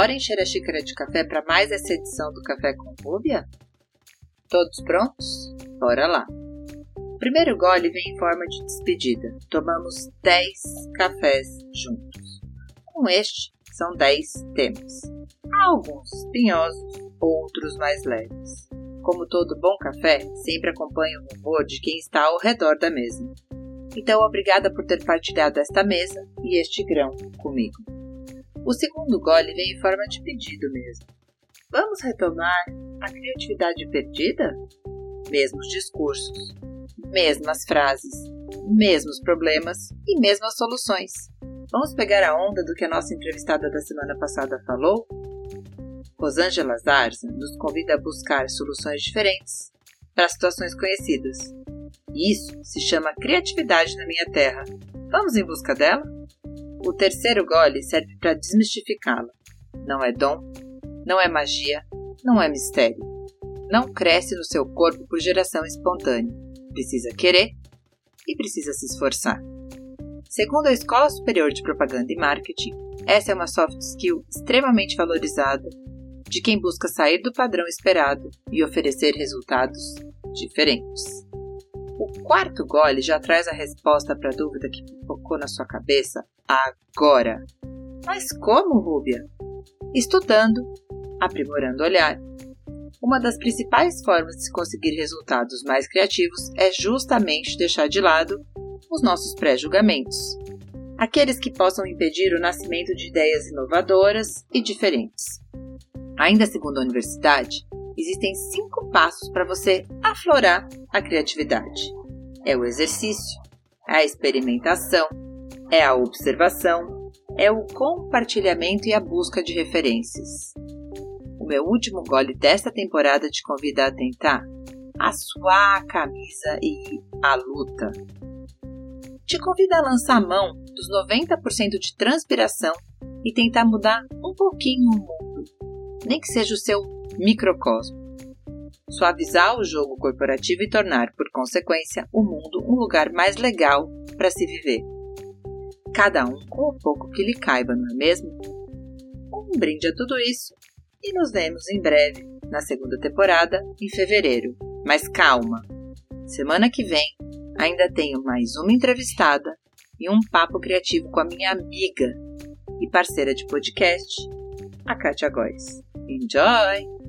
Bora encher a xícara de café para mais essa edição do Café com Rúbia? Todos prontos? Bora lá! O primeiro gole vem em forma de despedida. Tomamos 10 cafés juntos. Com este, são 10 temas. Há alguns espinhosos, outros mais leves. Como todo bom café, sempre acompanha o humor de quem está ao redor da mesa. Então, obrigada por ter partilhado esta mesa e este grão comigo. O segundo gole vem em forma de pedido mesmo. Vamos retomar a criatividade perdida? Mesmos discursos, mesmas frases, mesmos problemas e mesmas soluções. Vamos pegar a onda do que a nossa entrevistada da semana passada falou? Rosângela Zarza nos convida a buscar soluções diferentes para situações conhecidas. Isso se chama criatividade na minha terra. Vamos em busca dela? O terceiro gole serve para desmistificá-la. Não é dom, não é magia, não é mistério. Não cresce no seu corpo por geração espontânea. Precisa querer e precisa se esforçar. Segundo a Escola Superior de Propaganda e Marketing, essa é uma soft skill extremamente valorizada de quem busca sair do padrão esperado e oferecer resultados diferentes. O quarto gole já traz a resposta para a dúvida que focou na sua cabeça agora. Mas como, Rúbia? Estudando, aprimorando o olhar. Uma das principais formas de se conseguir resultados mais criativos é justamente deixar de lado os nossos pré-julgamentos, aqueles que possam impedir o nascimento de ideias inovadoras e diferentes. Ainda segundo a universidade, existem cinco passos para você aflorar a criatividade: é o exercício, é a experimentação, é a observação, é o compartilhamento e a busca de referências. O meu último gole desta temporada te convida a tentar a sua camisa e a luta. Te convida a lançar a mão dos 90% de transpiração e tentar mudar um pouquinho o mundo nem que seja o seu microcosmo. Suavizar o jogo corporativo e tornar, por consequência, o mundo um lugar mais legal para se viver. Cada um com o pouco que lhe caiba, não é mesmo? Um brinde a tudo isso e nos vemos em breve, na segunda temporada, em fevereiro. Mas calma! Semana que vem ainda tenho mais uma entrevistada e um papo criativo com a minha amiga e parceira de podcast, a Kátia Góes. Enjoy!